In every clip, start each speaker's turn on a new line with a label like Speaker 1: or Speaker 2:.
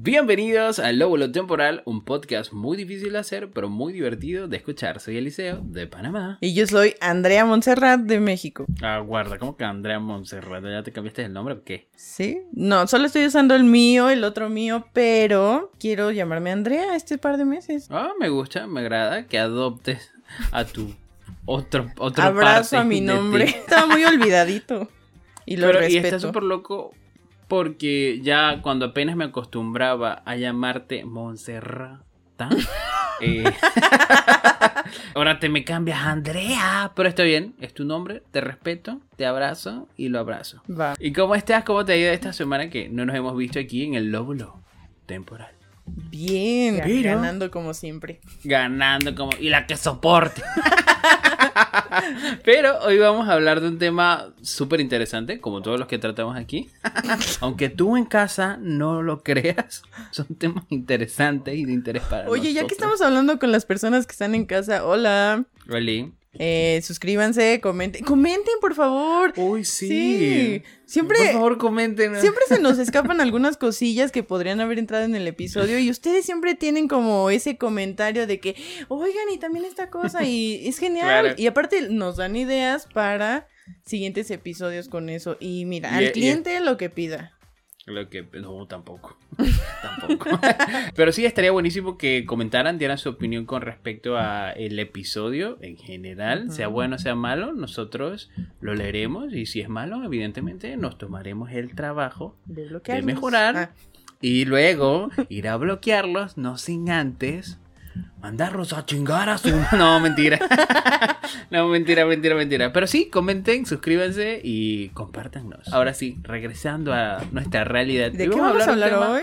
Speaker 1: Bienvenidos a Lóbulo Temporal, un podcast muy difícil de hacer, pero muy divertido de escuchar. Soy Eliseo, de Panamá.
Speaker 2: Y yo soy Andrea Montserrat, de México.
Speaker 1: Ah, guarda, ¿cómo que Andrea Montserrat? ¿Ya te cambiaste el nombre o qué?
Speaker 2: ¿Sí? No, solo estoy usando el mío, el otro mío, pero quiero llamarme Andrea este par de meses.
Speaker 1: Ah, me gusta, me agrada que adoptes a tu otro, otro
Speaker 2: Abrazo
Speaker 1: parte
Speaker 2: a mi nombre. Estaba muy olvidadito. Y lo
Speaker 1: Pero, y está
Speaker 2: respeto.
Speaker 1: súper loco porque ya cuando apenas me acostumbraba a llamarte Montserrat, eh, ahora te me cambias a Andrea. Pero está bien, es tu nombre, te respeto, te abrazo y lo abrazo.
Speaker 2: Va.
Speaker 1: ¿Y cómo estás? ¿Cómo te ha ido esta semana que no nos hemos visto aquí en el lóbulo temporal?
Speaker 2: Bien.
Speaker 1: Pero-
Speaker 2: Ganando como siempre.
Speaker 1: Ganando como... Y la que soporte. Pero hoy vamos a hablar de un tema súper interesante, como todos los que tratamos aquí. Aunque tú en casa no lo creas, son temas interesantes y de interés para
Speaker 2: Oye, ya que estamos hablando con las personas que están en casa, hola.
Speaker 1: Oli.
Speaker 2: Eh, suscríbanse, comenten. Comenten, por favor.
Speaker 1: Uy,
Speaker 2: Sí. Siempre.
Speaker 1: Por favor, comenten.
Speaker 2: Siempre se nos escapan algunas cosillas que podrían haber entrado en el episodio y ustedes siempre tienen como ese comentario de que, oigan, y también esta cosa, y es genial.
Speaker 1: Claro.
Speaker 2: Y aparte nos dan ideas para siguientes episodios con eso. Y mira, al
Speaker 1: y-
Speaker 2: cliente lo que pida.
Speaker 1: Lo que no, tampoco. tampoco. Pero sí estaría buenísimo que comentaran, dieran su opinión con respecto a el episodio en general, sea bueno sea malo, nosotros lo leeremos y si es malo, evidentemente nos tomaremos el trabajo
Speaker 2: De, bloquearlos.
Speaker 1: mejorar.
Speaker 2: Ah,
Speaker 1: y luego ir a bloquearlos, no sin antes mandarlos a chingar a su No, mentira. no, mentira, mentira, mentira. Pero sí, comenten, suscríbanse y compártanos. Ahora sí, regresando a nuestra realidad.
Speaker 2: ¿De qué vamos a hablar
Speaker 1: tema-
Speaker 2: hoy?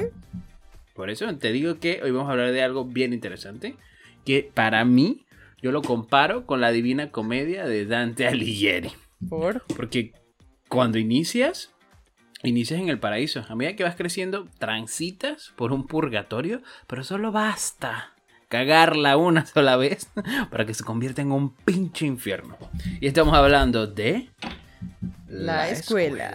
Speaker 1: Por eso te digo que hoy vamos a hablar de algo bien interesante. Que para mí, yo lo comparo con la divina comedia de Dante Alighieri.
Speaker 2: Por.
Speaker 1: Porque cuando inicias, inicias en el paraíso. A medida que vas creciendo, transitas por un purgatorio, pero solo basta cagarla una sola vez para que se convierta en un pinche infierno. Y estamos hablando de
Speaker 2: La escuela.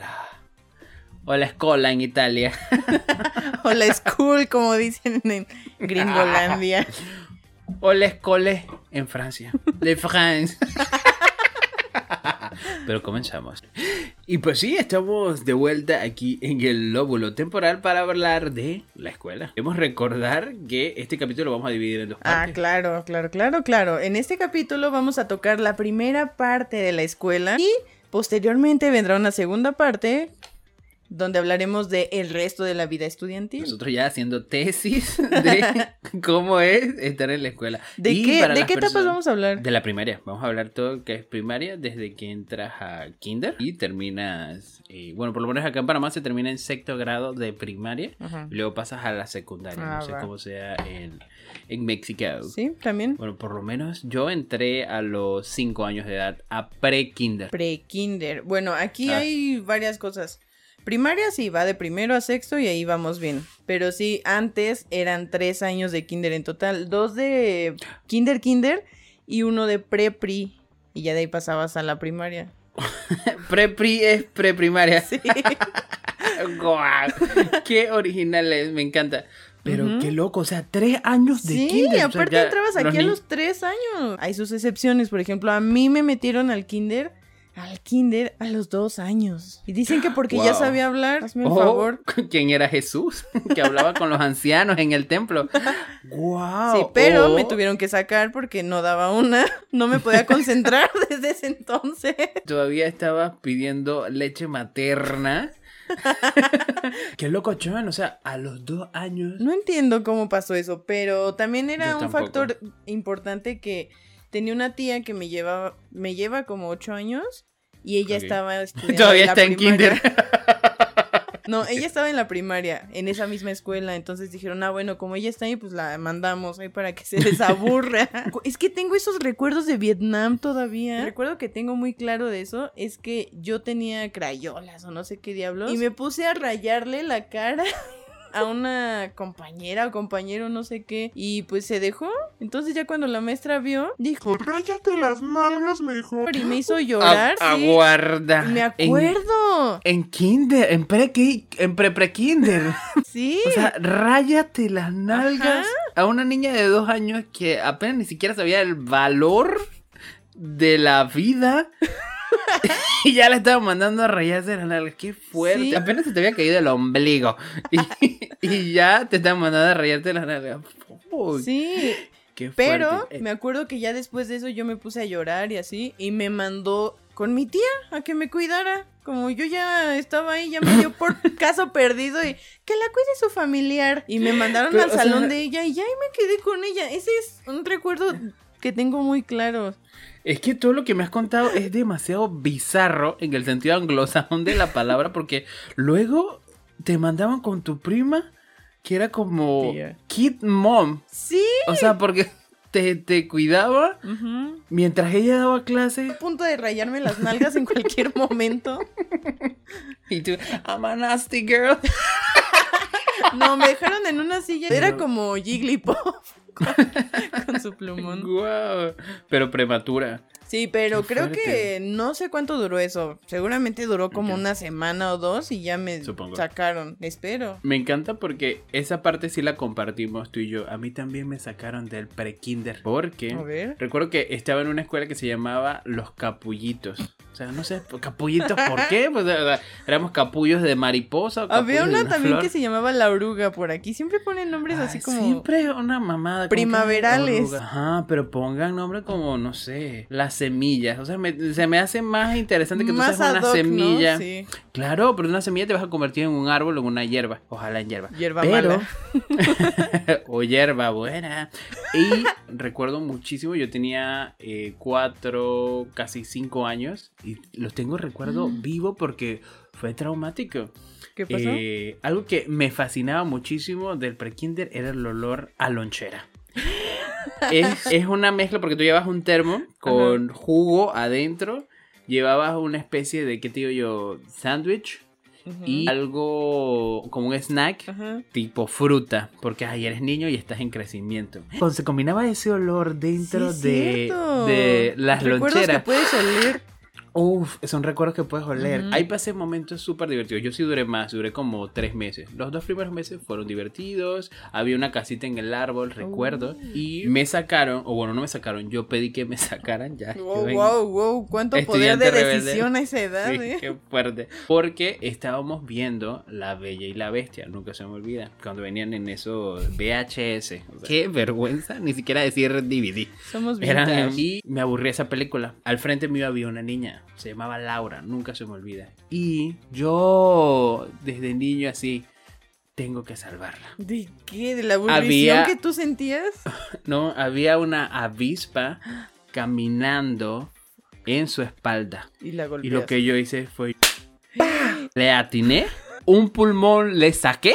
Speaker 1: O la escuela en Italia.
Speaker 2: O la school, como dicen en Gringolandia.
Speaker 1: O la escole en Francia. De France. Pero comenzamos. Y pues sí, estamos de vuelta aquí en el lóbulo temporal para hablar de la escuela. Debemos recordar que este capítulo lo vamos a dividir en dos
Speaker 2: Ah,
Speaker 1: partes.
Speaker 2: claro, claro, claro, claro. En este capítulo vamos a tocar la primera parte de la escuela y posteriormente vendrá una segunda parte donde hablaremos de el resto de la vida estudiantil.
Speaker 1: Nosotros ya haciendo tesis de cómo es estar en la escuela.
Speaker 2: ¿De
Speaker 1: Y
Speaker 2: qué, ¿de qué etapas vamos a hablar?
Speaker 1: De la primaria. Vamos a hablar todo que es primaria desde que entras a kinder y terminas. eh, bueno, por lo menos acá en Panamá se termina en sexto grado de primaria.
Speaker 2: Ajá.
Speaker 1: Y luego pasas a la secundaria.
Speaker 2: Ah,
Speaker 1: no sé
Speaker 2: va.
Speaker 1: cómo sea en, en México.
Speaker 2: Sí, también.
Speaker 1: Bueno, por lo menos yo entré a los 5 años de edad a pre-kinder.
Speaker 2: Pre-kinder. Bueno, aquí
Speaker 1: Ah.
Speaker 2: hay varias cosas. Primaria sí, va de primero a sexto y ahí vamos bien. Pero sí, antes eran tres años de kinder en total. Dos de kinder, kinder y uno de pre-pri. Y ya de ahí pasabas a la primaria.
Speaker 1: Pre-pri es pre-primaria.
Speaker 2: Sí.
Speaker 1: ¡Guau! ¡Qué original es! Me encanta. Pero qué loco, o sea, tres años de
Speaker 2: Sí,
Speaker 1: kinder. o sea,
Speaker 2: aparte entrabas aquí a los tres años. Hay sus excepciones, por ejemplo, a mí me metieron al kinder, al kinder a los dos años. Y dicen que porque ya
Speaker 1: Wow.
Speaker 2: sabía hablar, hazme un
Speaker 1: Oh,
Speaker 2: favor.
Speaker 1: ¿Quién era Jesús? Que hablaba con los ancianos en el templo. ¡Guau!
Speaker 2: Sí, pero
Speaker 1: Oh,
Speaker 2: me tuvieron que sacar porque no daba una, no me podía concentrar desde ese entonces.
Speaker 1: Todavía estabas pidiendo leche materna. Qué loco, John. O sea, a los dos años.
Speaker 2: No entiendo cómo pasó eso, pero también era
Speaker 1: Yo
Speaker 2: un
Speaker 1: tampoco.
Speaker 2: factor importante que tenía una tía que me llevaba, me lleva como ocho años y ella estaba estudiando
Speaker 1: Todavía
Speaker 2: la
Speaker 1: está en kinder.
Speaker 2: No, ella estaba en la primaria, en esa misma escuela, entonces dijeron, ah, bueno, como ella está ahí, pues la mandamos ahí para que se desaburra. es que tengo esos recuerdos de Vietnam todavía. El recuerdo que tengo muy claro de eso es que yo tenía crayolas o no sé qué diablos y me puse a rayarle la cara a una compañera o compañero, no sé qué, y pues se dejó. Entonces ya cuando la maestra vio, dijo,
Speaker 3: Ráyate las nalgas mejor.
Speaker 2: y me hizo llorar.
Speaker 1: A-
Speaker 2: sí.
Speaker 1: Aguarda.
Speaker 2: Me acuerdo.
Speaker 1: En, kinder, en pre en pre pre kinder.
Speaker 2: Sí.
Speaker 1: O sea, ráyate las nalgas
Speaker 2: Ajá.
Speaker 1: a una niña de dos años que apenas ni siquiera sabía el valor de la vida. y ya la estaban mandando a rayarse las nalgas. Qué fuerte.
Speaker 2: Sí.
Speaker 1: Apenas se te había caído el ombligo. Y, y ya te estaban mandando a rayarte las nalgas. Uy,
Speaker 2: sí.
Speaker 1: qué
Speaker 2: Pero me acuerdo que ya después de eso yo me puse a llorar y así, y me mandó con mi tía a que me cuidara. Como yo ya estaba ahí, ya me dio por caso perdido y que la cuide su familiar. Y me mandaron
Speaker 1: Pero,
Speaker 2: al
Speaker 1: sea-
Speaker 2: salón de ella y ya ahí me quedé con ella. Ese es un recuerdo que tengo muy claro.
Speaker 1: Es que todo lo que me has contado es demasiado bizarro en el sentido anglosajón de la palabra, porque luego te mandaban con tu prima, que era como
Speaker 2: Tía.
Speaker 1: kid mom.
Speaker 2: Sí.
Speaker 1: O sea, porque te, te cuidaba mientras ella daba clase
Speaker 2: A punto de rayarme las nalgas en cualquier momento.
Speaker 1: y tú, I'm a nasty girl.
Speaker 2: No, me dejaron en una silla. Era como Jigglypuff con, con su plumón.
Speaker 1: Guau. Pero prematura.
Speaker 2: Sí, pero
Speaker 1: Qué
Speaker 2: creo
Speaker 1: fuerte.
Speaker 2: que no sé cuánto duró eso. Seguramente duró como una semana o dos y ya me
Speaker 1: Supongo.
Speaker 2: sacaron. Espero.
Speaker 1: Me encanta porque esa parte sí la compartimos tú y yo. A mí también me sacaron del pre-kinder. Porque
Speaker 2: A ver.
Speaker 1: recuerdo que estaba en una escuela que se llamaba Los Capullitos. O sea, no sé, capullitos, ¿por qué? Pues éramos capullos de mariposa. o
Speaker 2: Había una
Speaker 1: una
Speaker 2: también
Speaker 1: flor.
Speaker 2: que se llamaba La Oruga por aquí. Siempre ponen nombres
Speaker 1: Ay,
Speaker 2: así como.
Speaker 1: Siempre una mamada.
Speaker 2: Primaverales.
Speaker 1: Ajá, pero pongan nombre como, no sé, las semillas. O sea, me- se me hace más interesante que tú
Speaker 2: más
Speaker 1: seas una semilla.
Speaker 2: ¿no? Sí.
Speaker 1: Claro, pero de una semilla te vas a convertir en un árbol o en una hierba. Ojalá en hierba.
Speaker 2: Hierba
Speaker 1: pero,
Speaker 2: mala.
Speaker 1: o hierba buena. Y recuerdo muchísimo, yo tenía eh, cuatro, casi cinco años. Y los tengo recuerdo
Speaker 2: Mm.
Speaker 1: vivo porque fue traumático.
Speaker 2: ¿Qué pasó?
Speaker 1: Eh, algo que me fascinaba muchísimo del prekinder era el olor a lonchera. es, es una mezcla porque tú llevas un termo con jugo adentro, llevabas una especie de, ¿qué te digo yo? Sándwich
Speaker 2: Ujú.
Speaker 1: y algo como un snack tipo fruta, porque ay, eres niño y estás en crecimiento. Cuando se combinaba ese olor dentro
Speaker 2: Sí,
Speaker 1: de, de las
Speaker 2: Recuerdos
Speaker 1: loncheras.
Speaker 2: que puedes oler.
Speaker 1: Uf, son recuerdos que puedes oler.
Speaker 2: Ujú.
Speaker 1: Ahí pasé momentos súper divertidos. Yo sí duré más, duré como tres meses. Los dos primeros meses fueron divertidos. Había una casita en el árbol, recuerdo.
Speaker 2: Oh.
Speaker 1: Y me sacaron, o bueno, no me sacaron, yo pedí que me sacaran ya.
Speaker 2: Wow,
Speaker 1: en-
Speaker 2: wow, wow. Cuánto poder de
Speaker 1: rebelde.
Speaker 2: decisión a esa edad,
Speaker 1: Sí,
Speaker 2: eh.
Speaker 1: qué fuerte. Porque estábamos viendo La Bella y la Bestia, nunca se me olvida. Cuando venían en esos VHS. O sea, qué vergüenza, ni siquiera decir DVD.
Speaker 2: Somos vintage.
Speaker 1: y me aburrí esa película. Al frente mío había una niña, se llamaba Laura, nunca se me olvida. Y yo, desde niño así, tengo que salvarla.
Speaker 2: ¿De qué? ¿De la aburrición
Speaker 1: Había-
Speaker 2: que tú sentías?
Speaker 1: No, había una avispa caminando en su espalda.
Speaker 2: Y la
Speaker 1: Y
Speaker 2: golpeas.
Speaker 1: lo que yo hice fue... Le atiné, un pulmón le saqué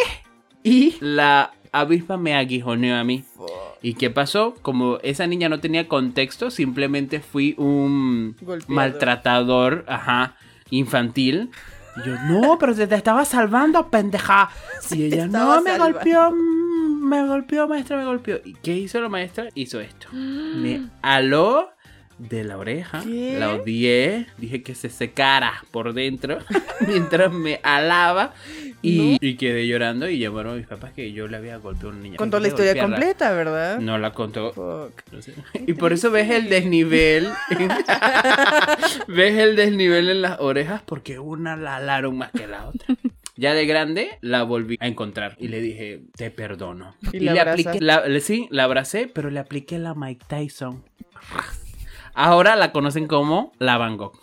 Speaker 1: y la avispa me aguijoneó a mí. ¿Y qué pasó? Como esa niña no tenía contexto, simplemente fui un
Speaker 2: Golpeador.
Speaker 1: maltratador, ajá, infantil. Y yo, no, pero te, te estaba salvando, pendeja. Y ella, no, me
Speaker 2: salvando".
Speaker 1: golpeó, mm, me golpeó, maestra, me golpeó. ¿Y qué hizo la maestra? Hizo esto. Me aló de la oreja,
Speaker 2: ¿Qué?
Speaker 1: la odié, dije que se secara por dentro mientras me alaba y, y quedé llorando y llamaron a mis papás que yo le había golpeado a una niña.
Speaker 2: Contó la historia
Speaker 1: golpearla.
Speaker 2: completa, ¿verdad?
Speaker 1: No la contó.
Speaker 2: Fuck.
Speaker 1: No sé. Y por eso ves el desnivel. ves el desnivel en las orejas porque una la alaron más que la otra. Ya de grande la volví a encontrar y le dije, te perdono.
Speaker 2: Y
Speaker 1: Y,
Speaker 2: la
Speaker 1: le le- sí, la abracé, pero le apliqué la Mike Tyson. Ahora la conocen como la Van Gogh.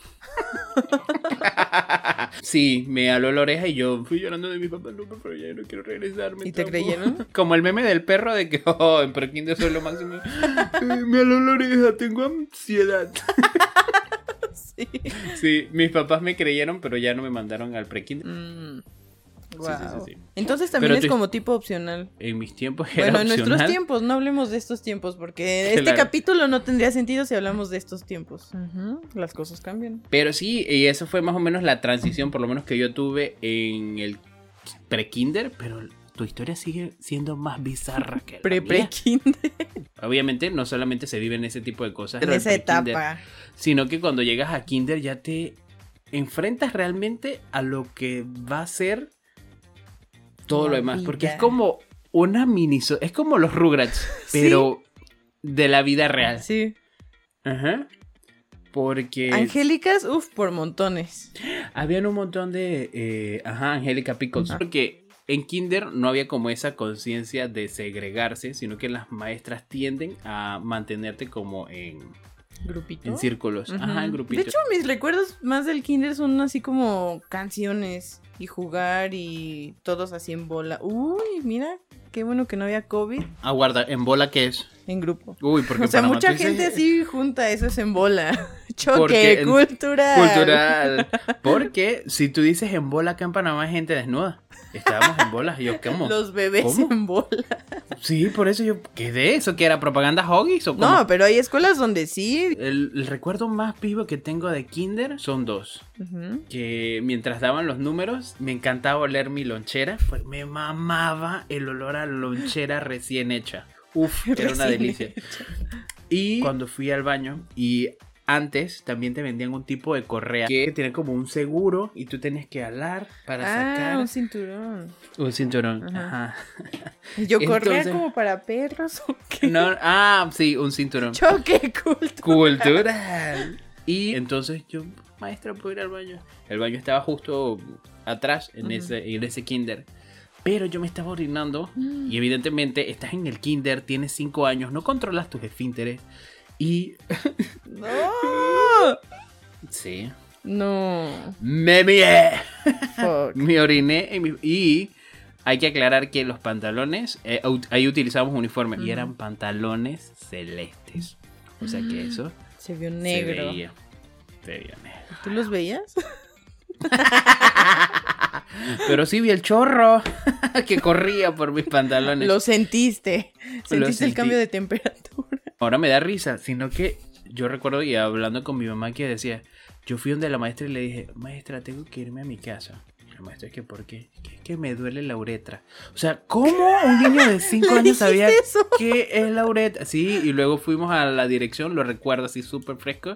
Speaker 1: Sí, me aló la oreja y yo fui llorando de mi papá, no, pero ya no quiero regresar. me
Speaker 2: ¿Y te
Speaker 1: traumó".
Speaker 2: creyeron?
Speaker 1: Como el meme del perro de que, oh, en prekinder soy lo máximo. Eh, me aló la oreja, tengo ansiedad.
Speaker 2: Sí.
Speaker 1: Sí, mis papás me creyeron, pero ya no me mandaron al prekinder.
Speaker 2: Mm.
Speaker 1: Sí,
Speaker 2: Wow.
Speaker 1: sí, sí, sí.
Speaker 2: Entonces también
Speaker 1: Pero
Speaker 2: es como tipo opcional.
Speaker 1: En mis tiempos era
Speaker 2: Bueno, en nuestros tiempos, no hablemos de estos tiempos, porque este
Speaker 1: Claro.
Speaker 2: capítulo no tendría sentido si hablamos de estos tiempos. Las cosas cambian.
Speaker 1: Pero sí, y eso fue más o menos la transición, por lo menos que yo tuve en el prekinder, pero tu historia sigue siendo más bizarra que la
Speaker 2: Pre
Speaker 1: mía.
Speaker 2: pre kinder.
Speaker 1: Obviamente, no solamente se viven ese tipo de cosas
Speaker 2: En esa
Speaker 1: pre-kinder,
Speaker 2: etapa.
Speaker 1: sino que cuando llegas a kinder ya te enfrentas realmente a lo que va a ser todo lo demás. Porque es como una mini... Es como los Rugrats, pero de la vida real.
Speaker 2: Sí.
Speaker 1: Ajá. Porque
Speaker 2: Angélicas, uff, por montones.
Speaker 1: habían un montón de... eh, ajá, Angélica Pickles. Porque en kinder no había como esa conciencia de segregarse, sino que las maestras tienden a mantenerte como en,
Speaker 2: Grupito.
Speaker 1: en círculos. Ajá, en
Speaker 2: De
Speaker 1: grupitos.
Speaker 2: hecho, mis recuerdos más del kinder son así como canciones y jugar y todos así en bola. Uy, mira, qué bueno que no había COVID
Speaker 1: Aguarda, ¿en bola qué es?
Speaker 2: en grupo.
Speaker 1: Uy, porque
Speaker 2: O sea,
Speaker 1: Panamá,
Speaker 2: mucha gente así junta, eso es en bola. Choque
Speaker 1: Porque en-
Speaker 2: cultural.
Speaker 1: Cultural. Porque si tú dices en bola acá en Panamá hay gente desnuda. Estábamos en bolas. Y yo, ¿cómo?
Speaker 2: Los bebés
Speaker 1: ¿Cómo?
Speaker 2: en bola.
Speaker 1: Sí, por eso yo, ¿qué de eso? ¿Que era propaganda hoggies o cómo?
Speaker 2: No, pero hay escuelas donde sí.
Speaker 1: El, el recuerdo más vivo que tengo de kinder son dos. Que mientras daban los números, me encantaba oler mi lonchera. Pues me mamaba el olor a lonchera recién hecha. Uf, era una delicia. Y cuando fui al baño y antes también te vendían un tipo de correa que tenía como un seguro y tú tenías que alar para
Speaker 2: Ah,
Speaker 1: sacar
Speaker 2: un cinturón.
Speaker 1: un cinturón.
Speaker 2: Ajá.
Speaker 1: Ajá.
Speaker 2: Yo corría
Speaker 1: Entonces-
Speaker 2: como para perros o qué.
Speaker 1: No, ah, sí, un cinturón.
Speaker 2: Choque cultural.
Speaker 1: Cultural. Y entonces yo, maestra, ¿puedo ir al baño? El baño estaba justo atrás en,
Speaker 2: Ujú.
Speaker 1: ese, en ese kinder. Pero yo me estaba orinando
Speaker 2: Mm.
Speaker 1: y evidentemente estás en el kinder, tienes 5 años, no controlas tus esfínteres. Y
Speaker 2: No.
Speaker 1: sí,
Speaker 2: No.
Speaker 1: me mié. Me oriné en mi- y hay que aclarar que los pantalones, eh, ahí utilizamos uniforme y
Speaker 2: Ujú.
Speaker 1: eran pantalones celestes. O sea que eso
Speaker 2: Se vio
Speaker 1: se
Speaker 2: negro.
Speaker 1: veía. Se veía negro.
Speaker 2: ¿Tú los veías?
Speaker 1: Pero sí vi el chorro que corría por mis pantalones.
Speaker 2: Lo sentiste. Sentiste el
Speaker 1: sentí.
Speaker 2: cambio de temperatura.
Speaker 1: Ahora me da risa, sino que yo recuerdo y hablando con mi mamá que decía, yo fui donde la maestra y le dije, maestra, tengo que irme a mi casa. La maestra, ¿que por qué? Que, que me duele la uretra. O sea, ¿cómo un niño de 5
Speaker 2: ¿Le
Speaker 1: años sabía
Speaker 2: eso?
Speaker 1: qué es la uretra? Sí, y luego fuimos a la dirección, lo recuerdo así súper fresco,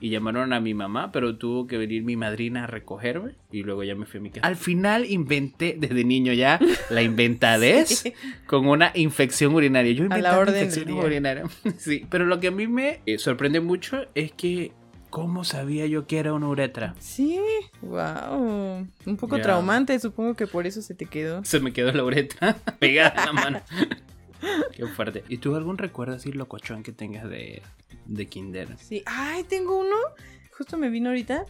Speaker 1: y llamaron a mi mamá, pero tuvo que venir mi madrina a recogerme, y luego ya me fui a mi casa. Al final inventé, desde niño ya, la inventadez
Speaker 2: Sí.
Speaker 1: con una infección urinaria. Yo
Speaker 2: A la orden día.
Speaker 1: urinarias. Sí, pero lo que a mí me eh, sorprende mucho es que ¿cómo sabía yo que era una uretra?
Speaker 2: Sí. Wow. Un poco traumante, supongo que por eso se te quedó.
Speaker 1: Se me quedó la uretra pegada en la mano. Qué fuerte. ¿Y tú algún recuerdo así locochón que tengas de, de kinder?
Speaker 2: Sí. Ay, tengo uno. Justo me vino ahorita.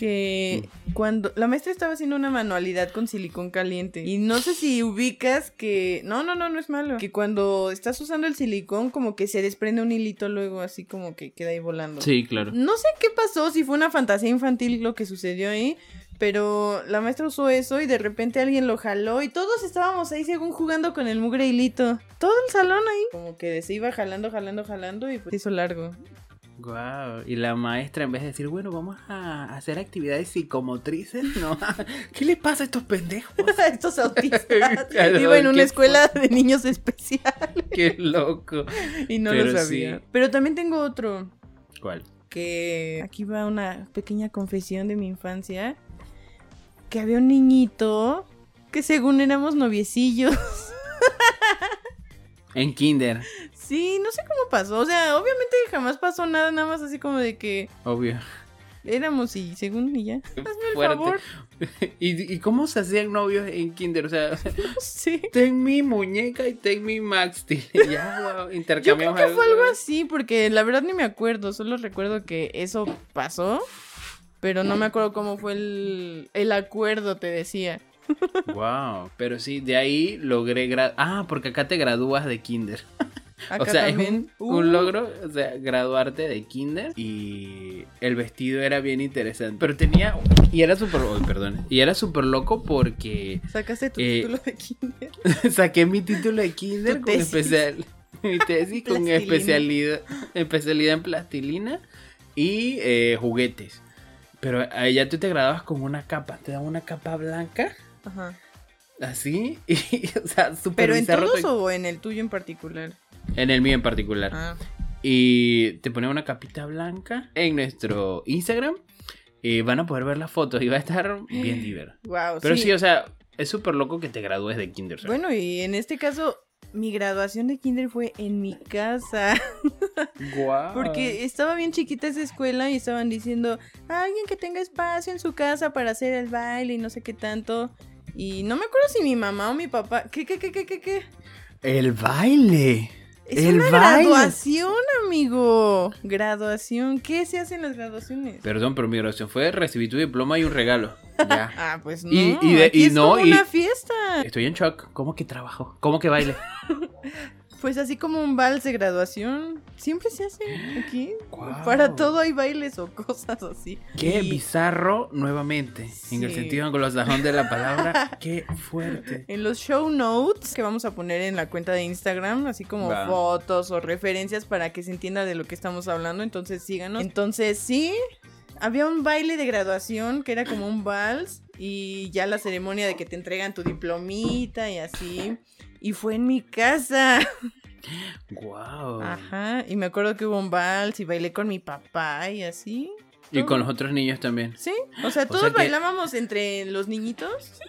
Speaker 2: Que cuando la maestra estaba haciendo una manualidad con silicón caliente. Y no sé si ubicas que. No, no, no, no es malo. Que cuando estás usando el silicón, como que se desprende un hilito luego, así como que queda ahí volando.
Speaker 1: Sí, claro.
Speaker 2: No sé qué pasó, si fue una fantasía infantil lo que sucedió ahí, pero la maestra usó eso y de repente alguien lo jaló y todos estábamos ahí según jugando con el mugre hilito. Todo el salón ahí. Como que se iba jalando, jalando, jalando y pues hizo largo.
Speaker 1: Wow. Y la maestra en vez de decir, bueno, vamos a hacer actividades psicomotrices, ¿no? ¿Qué le pasa a estos pendejos?
Speaker 2: Estos autistas. Iba en una escuela de niños especiales
Speaker 1: Qué loco.
Speaker 2: y no
Speaker 1: Pero
Speaker 2: lo sabía.
Speaker 1: sí.
Speaker 2: Pero también tengo otro.
Speaker 1: ¿Cuál?
Speaker 2: que aquí va una pequeña confesión de mi infancia, que había un niñito que según éramos noviecillos.
Speaker 1: En kinder,
Speaker 2: Sí, no sé cómo pasó, o sea, obviamente jamás pasó nada, nada más así como de que
Speaker 1: obvio.
Speaker 2: éramos y según y ya. Hazme el
Speaker 1: Fuerte.
Speaker 2: favor.
Speaker 1: ¿Y, ¿Y cómo se hacían novios en kinder? O sea,
Speaker 2: Sí.
Speaker 1: ten mi muñeca y ten mi Max Steel. Ya, wow,
Speaker 2: Yo creo
Speaker 1: intercambiamos
Speaker 2: que fue algo así, porque la verdad ni me acuerdo, solo recuerdo que eso pasó, pero no me acuerdo cómo fue el, el acuerdo, te decía.
Speaker 1: Wow, pero sí, de ahí logré gra- Ah, porque acá te gradúas de kinder.
Speaker 2: Acá
Speaker 1: o sea,
Speaker 2: también.
Speaker 1: es un, un
Speaker 2: Uh.
Speaker 1: logro, o sea, graduarte de kinder y el vestido era bien interesante. Pero tenía y era súper, oh, perdón, y era súper loco porque
Speaker 2: Sacaste tu
Speaker 1: Eh,
Speaker 2: título de kinder.
Speaker 1: saqué mi título de kinder con
Speaker 2: tesis.
Speaker 1: especial mi tesis con especialidad especialidad en plastilina y eh, juguetes. Pero allá tú te graduabas con una capa, te daban una capa blanca
Speaker 2: Ajá.
Speaker 1: Así, y, o sea, súper
Speaker 2: ¿Pero en todos o en el tuyo en particular?
Speaker 1: En el mío en particular.
Speaker 2: Ah,
Speaker 1: Y te ponen una capita blanca en nuestro Instagram. Y van a poder ver las fotos y va a estar bien divertido.
Speaker 2: wow,
Speaker 1: Pero sí, o sea, es súper loco que te gradúes de kinder. ¿sabes?
Speaker 2: Bueno, y en este caso, mi graduación de kinder fue en mi casa.
Speaker 1: Guau.
Speaker 2: Porque estaba bien chiquita esa escuela y estaban diciendo, alguien que tenga espacio en su casa para hacer el baile y no sé qué tanto. Y no me acuerdo si mi mamá o mi papá. ¿Qué, qué, qué, qué, qué, qué?
Speaker 1: El baile.
Speaker 2: Es
Speaker 1: El
Speaker 2: una
Speaker 1: baile.
Speaker 2: graduación, amigo. Graduación. ¿Qué se hace en las graduaciones?
Speaker 1: Perdón, pero mi graduación fue recibir tu diploma y un regalo. Ya.
Speaker 2: Ah, pues no.
Speaker 1: Y- y de-
Speaker 2: aquí
Speaker 1: y
Speaker 2: es
Speaker 1: no,
Speaker 2: como
Speaker 1: y-
Speaker 2: una fiesta.
Speaker 1: Estoy en shock. ¿Cómo que trabajo? ¿Cómo que baile?
Speaker 2: Pues así como un vals de graduación. Siempre se hace aquí. Para todo hay bailes o cosas así.
Speaker 1: Qué
Speaker 2: Y
Speaker 1: bizarro nuevamente. En el sentido anglosajón de la palabra. Qué fuerte.
Speaker 2: En los show notes que vamos a poner en la cuenta de Instagram, así como fotos o referencias para que se entienda de lo que estamos hablando, entonces síganos. Entonces sí, había un baile de graduación que era como un vals y ya la ceremonia de que te entregan tu diplomita y así. Y fue en mi casa.
Speaker 1: Wow.
Speaker 2: Ajá. Y me acuerdo que hubo un vals y bailé con mi papá y así.
Speaker 1: Y con los otros niños también.
Speaker 2: Sí, o sea,
Speaker 1: O
Speaker 2: todos
Speaker 1: sea que-
Speaker 2: bailábamos entre los niñitos.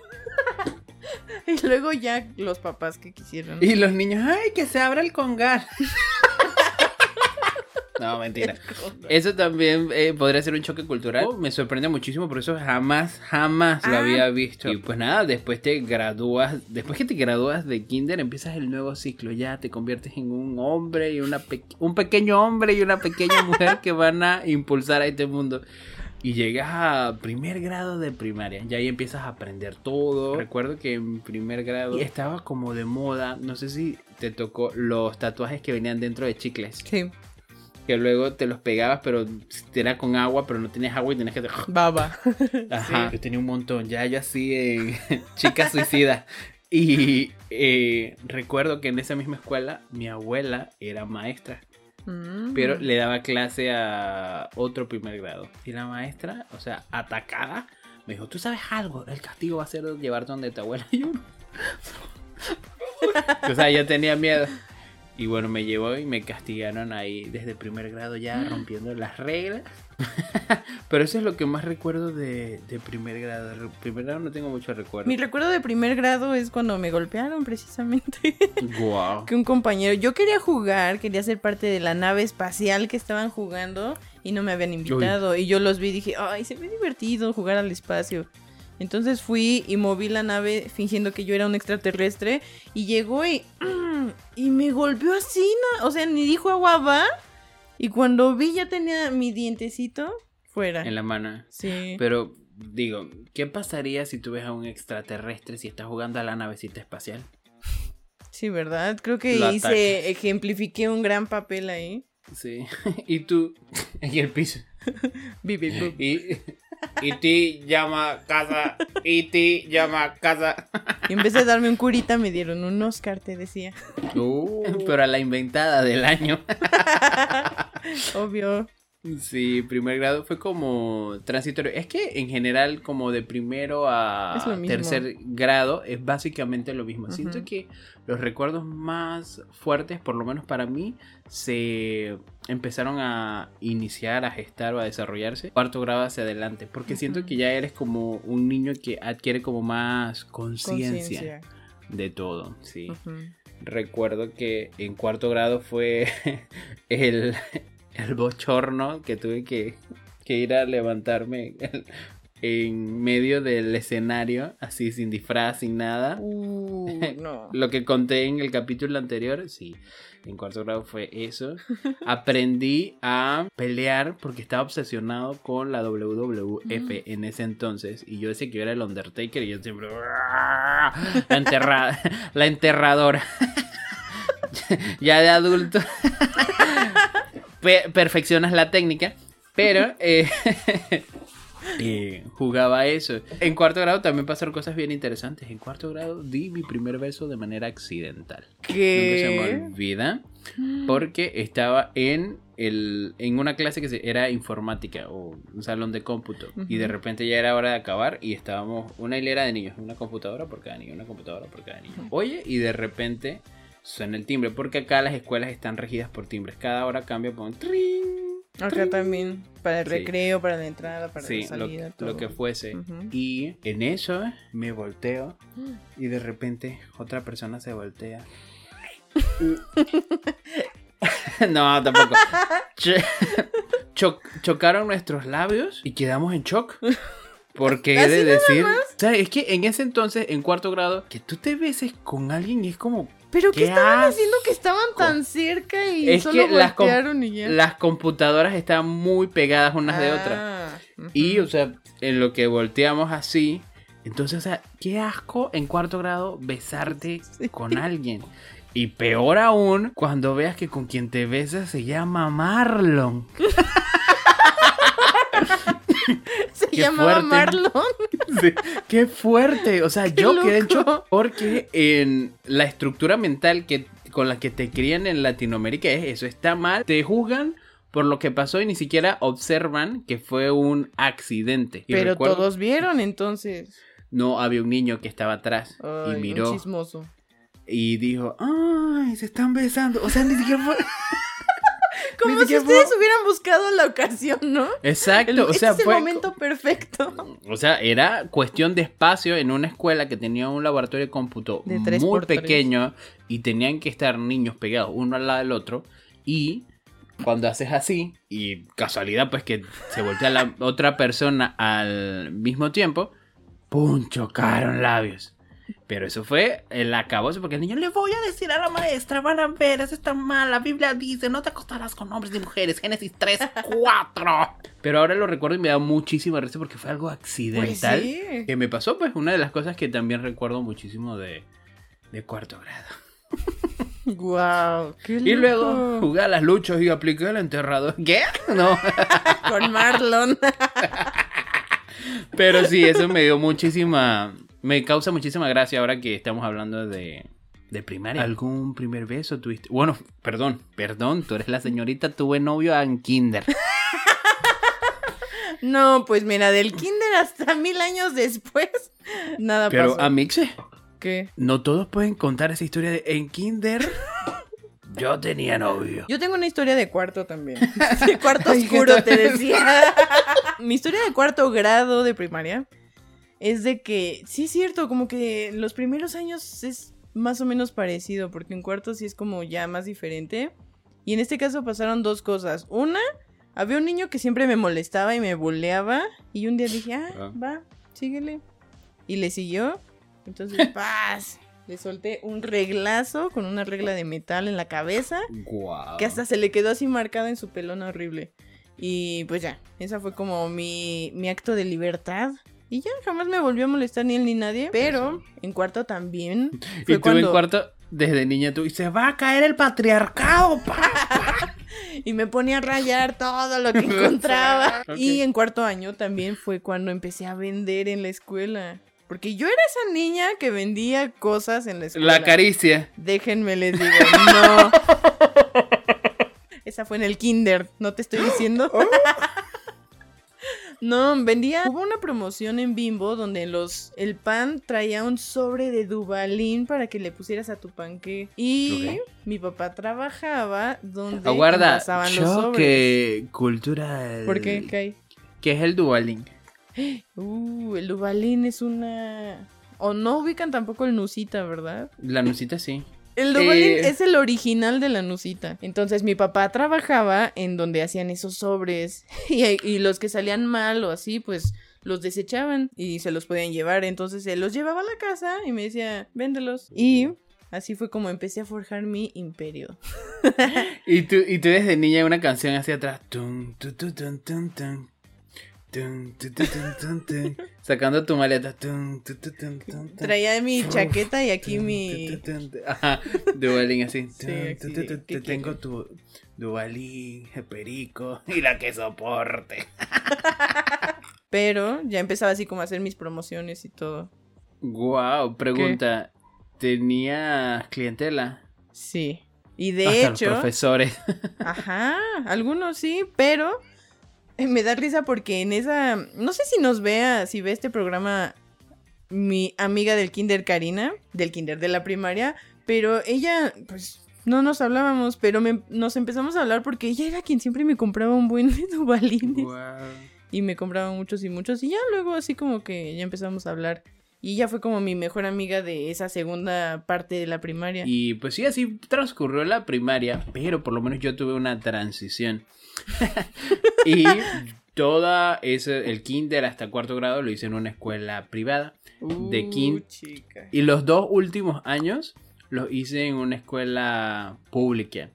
Speaker 2: y luego ya los papás que quisieron.
Speaker 1: Y los niños, ¡ay, que se abra el congal! No, mentira. Eso también eh, podría ser un choque cultural. Oh, me sorprende muchísimo, por eso jamás, jamás lo
Speaker 2: Ah.
Speaker 1: había visto. Y pues nada, después te gradúas, después que te gradúas de kinder, empiezas el nuevo ciclo. Ya te conviertes en un hombre y una pe- un pequeño hombre y una pequeña mujer que van a impulsar a este mundo. Y llegas a primer grado de primaria, ya ahí empiezas a aprender todo. Recuerdo que en primer grado estaba como de moda, no sé si te tocó los tatuajes que venían dentro de chicles,
Speaker 2: Sí,
Speaker 1: que luego te los pegabas, pero era con agua, pero no tenías agua y tenías que...
Speaker 2: baba.
Speaker 1: Ajá, yo tenía un montón, ya yo así en chica suicida. Y eh, recuerdo que en esa misma escuela mi abuela era maestra.
Speaker 2: Mm.
Speaker 1: Pero le daba clase a otro primer grado. Y la maestra, o sea, atacada, me dijo, ¿tú sabes algo? El castigo va a ser llevarte donde tu abuela. Y yo, o sea, yo tenía miedo. Y bueno, me llevó y me castigaron ahí desde primer grado ya rompiendo las reglas. Pero eso es lo que más recuerdo de, de primer grado. De primer grado no tengo mucho recuerdo.
Speaker 2: Mi recuerdo de primer grado es cuando me golpearon precisamente.
Speaker 1: Wow.
Speaker 2: que un compañero, yo quería jugar, quería ser parte de la nave espacial que estaban jugando y no me habían invitado. Y yo los vi y dije, ay, se ve divertido jugar al espacio. Entonces fui y moví la nave fingiendo que yo era un extraterrestre y llegó y, y me golpeó así, ¿no? o sea, ni dijo agua va. Y cuando vi ya tenía mi dientecito fuera.
Speaker 1: En la mano.
Speaker 2: Sí.
Speaker 1: Pero digo, ¿qué pasaría si tú ves a un extraterrestre si está jugando a la navecita espacial?
Speaker 2: Sí, ¿verdad? Creo que
Speaker 1: Lo
Speaker 2: hice,
Speaker 1: atacas.
Speaker 2: ejemplifiqué un gran papel ahí.
Speaker 1: Sí. y tú en el piso. Y, y ti llama casa. Y ti llama casa.
Speaker 2: Y en vez de darme un curita, me dieron un Oscar, te decía.
Speaker 1: Pero a la inventada del año.
Speaker 2: Obvio.
Speaker 1: Sí, primer grado fue como transitorio. Es que en general, como de primero a tercer grado, es básicamente lo mismo. Siento que los recuerdos más fuertes, por lo menos para mí, se empezaron a iniciar, a gestar o a desarrollarse cuarto grado hacia adelante. Porque siento que ya eres como un niño que adquiere como más conciencia de todo. Sí. Recuerdo que en cuarto grado fue el, el bochorno que tuve que, que ir a levantarme en medio del escenario, así sin disfraz, sin nada.
Speaker 2: Uh, no.
Speaker 1: Lo que conté en el capítulo anterior, sí, en cuarto grado fue eso. Aprendí a pelear porque estaba obsesionado con la WWF en ese entonces. Y yo decía que yo era el Undertaker y yo siempre... La, enterrada, la enterradora. ya de adulto. Pe- perfeccionas la técnica. Pero... eh, eh, jugaba eso. En cuarto grado también pasaron cosas bien interesantes. En cuarto grado di mi primer beso de manera accidental. Nunca se me
Speaker 2: ¿Qué?
Speaker 1: olvida. Porque estaba en el, en una clase que se- era informática o un salón de cómputo. Y de repente ya era hora de acabar y estábamos una hilera de niños, una computadora por cada niño, una computadora por cada niño. Oye, y de repente suena el timbre, porque acá las escuelas están regidas por timbres. Cada hora cambia por un trin.
Speaker 2: Acá también, para el
Speaker 1: Sí.
Speaker 2: recreo, para la entrada, para
Speaker 1: Sí,
Speaker 2: la
Speaker 1: lo,
Speaker 2: salida,
Speaker 1: lo
Speaker 2: todo.
Speaker 1: que fuese.
Speaker 2: Ujú.
Speaker 1: Y en eso me volteo y de repente otra persona se voltea. no, tampoco. Cho- cho- chocaron nuestros labios y quedamos en shock. Porque he de
Speaker 2: ¿Así nada
Speaker 1: decir, o sea, es que en ese entonces, en cuarto grado, que tú te beses con alguien y es como,
Speaker 2: Pero ¿qué,
Speaker 1: ¿Qué
Speaker 2: estaban
Speaker 1: asco?
Speaker 2: haciendo que estaban tan cerca y
Speaker 1: Es
Speaker 2: solo
Speaker 1: que las
Speaker 2: y ya?
Speaker 1: las computadoras están muy pegadas unas de otras.
Speaker 2: Ah, ujú.
Speaker 1: Y, o sea, en lo que volteamos así. Entonces, o sea, qué asco en cuarto grado besarte
Speaker 2: Sí.
Speaker 1: con alguien. Y peor aún, cuando veas que con quien te besas se llama Marlon.
Speaker 2: Se
Speaker 1: qué
Speaker 2: llamaba
Speaker 1: fuerte.
Speaker 2: Marlon.
Speaker 1: Sí, qué fuerte. O sea,
Speaker 2: Qué
Speaker 1: yo quedé
Speaker 2: loco.
Speaker 1: shock porque en la estructura mental que, con la que te crían en Latinoamérica es eso, está mal. Te juzgan por lo que pasó y ni siquiera observan que fue un accidente. Y
Speaker 2: Pero
Speaker 1: recuerdo-
Speaker 2: todos vieron entonces.
Speaker 1: No, había un niño que estaba atrás
Speaker 2: Ay,
Speaker 1: y
Speaker 2: un
Speaker 1: miró
Speaker 2: chismoso.
Speaker 1: y dijo, ay, se están besando. O sea, ni siquiera fue...
Speaker 2: Como si ustedes
Speaker 1: fue-
Speaker 2: hubieran buscado la ocasión, ¿no?
Speaker 1: Exacto,
Speaker 2: El-
Speaker 1: o sea,
Speaker 2: este es
Speaker 1: fue...
Speaker 2: el momento perfecto.
Speaker 1: O sea, era cuestión de espacio en una escuela que tenía un laboratorio de cómputo
Speaker 2: De tres
Speaker 1: muy pequeño y tenían que estar niños pegados uno al lado del otro y cuando haces así y casualidad pues que se voltea la otra persona al mismo tiempo, ¡pum! chocaron labios. Pero eso fue el acabose porque el niño le voy a decir a la maestra, van a ver, eso está mal, la Biblia dice, no te acostarás con hombres ni mujeres, Génesis 3, 4. Pero ahora lo recuerdo y me da muchísima risa porque fue algo
Speaker 2: Pues
Speaker 1: accidental
Speaker 2: sí.
Speaker 1: que me pasó, pues una de las cosas que también recuerdo muchísimo de, de cuarto grado.
Speaker 2: Guau, qué
Speaker 1: Y luego jugué a las luchas y apliqué el enterrador. ¿Qué? No.
Speaker 2: con Marlon.
Speaker 1: Pero sí, eso me dio muchísima. Me causa muchísima gracia ahora que estamos hablando de, de primaria. ¿Algún primer beso tuviste? Bueno, perdón, perdón, tú eres la señorita, tuve novio en kinder.
Speaker 2: No, pues mira, del kinder hasta mil años después, nada
Speaker 1: Pero
Speaker 2: pasó.
Speaker 1: Amixe,
Speaker 2: ¿Qué?
Speaker 1: no todos pueden contar esa historia de en kinder. Yo tenía novio.
Speaker 2: Yo tengo una historia de cuarto también. De cuarto oscuro,
Speaker 1: ¿qué
Speaker 2: te decía. Mi historia de cuarto grado de primaria es de que, sí es cierto, como que los primeros años es más o menos parecido, porque en cuarto sí es como ya más diferente. Y en este caso pasaron dos cosas. Una, había un niño que siempre me molestaba y me buleaba. Y un día dije, ah,
Speaker 1: Ah.
Speaker 2: va, síguele. Y le siguió. Entonces, paz. Le solté un reglazo con una regla de metal en la cabeza.
Speaker 1: Guau.
Speaker 2: Que hasta se le quedó así marcada en su pelona horrible. Y pues ya, esa fue como mi, mi acto de libertad. Y ya jamás me volvió a molestar ni él ni nadie. Pero en cuarto también.
Speaker 1: Y
Speaker 2: Fue
Speaker 1: tú
Speaker 2: cuando...
Speaker 1: en cuarto, desde niña, tú dices, va a caer el patriarcado, pa.
Speaker 2: Y me ponía a rayar todo lo que encontraba. Y en cuarto año también fue cuando empecé a vender en la escuela. Porque yo era esa niña que vendía cosas en la escuela.
Speaker 1: La caricia.
Speaker 2: Déjenme les digo, no. Esa fue en el kinder, ¿no te estoy diciendo? No, vendía. Hubo una promoción en Bimbo donde los el pan traía un sobre de Dubalín para que le pusieras a tu panque. Y mi papá trabajaba donde
Speaker 1: Aguarda,
Speaker 2: envasaban los sobres.
Speaker 1: choque cultural.
Speaker 2: ¿Por qué? ¿Qué hay?
Speaker 1: ¿Qué es el dualing?
Speaker 2: Uh, el Dubalín es una. O no ubican tampoco el Nusita, ¿verdad?
Speaker 1: La nucita sí.
Speaker 2: El Dubalín
Speaker 1: Eh.
Speaker 2: es el original de la Nusita. Entonces mi papá trabajaba en donde hacían esos sobres. Y, y los que salían mal o así, pues los desechaban y se los podían llevar. Entonces él los llevaba a la casa y me decía, véndelos. Y así fue como empecé a forjar mi imperio.
Speaker 1: Y tú, y tú desde niña una canción hacia atrás. Tum. Tum, tu, tu, tun, tun, tun. Sacando tu maleta.
Speaker 2: Traía mi chaqueta y aquí mi...
Speaker 1: Ajá, dualing así.
Speaker 2: Sí, aquí,
Speaker 1: tu,
Speaker 2: ¿qué
Speaker 1: Te tengo tu dualing, perico y la que soporte.
Speaker 2: Pero ya empezaba así como a hacer mis promociones y todo.
Speaker 1: Wow, pregunta. ¿Tenías clientela?
Speaker 2: Sí. Y de
Speaker 1: Hasta
Speaker 2: hecho,
Speaker 1: los profesores.
Speaker 2: ajá, algunos sí, pero me da risa porque en esa, no sé si nos vea, si ve este programa mi amiga del kinder Karina, del kinder de la primaria, pero ella, pues, no nos hablábamos, pero me- nos empezamos a hablar porque ella era quien siempre me compraba un buen de balines. Y me compraba muchos y muchos. Y ya luego así como que ya empezamos a hablar. Y ella fue como mi mejor amiga de esa segunda parte de la primaria.
Speaker 1: Y pues sí, así transcurrió la primaria, pero por lo menos yo tuve una transición. y toda ese, el kinder hasta cuarto grado lo hice en una escuela privada. de
Speaker 2: Uh, chica.
Speaker 1: Y los dos últimos años los hice en una escuela pública.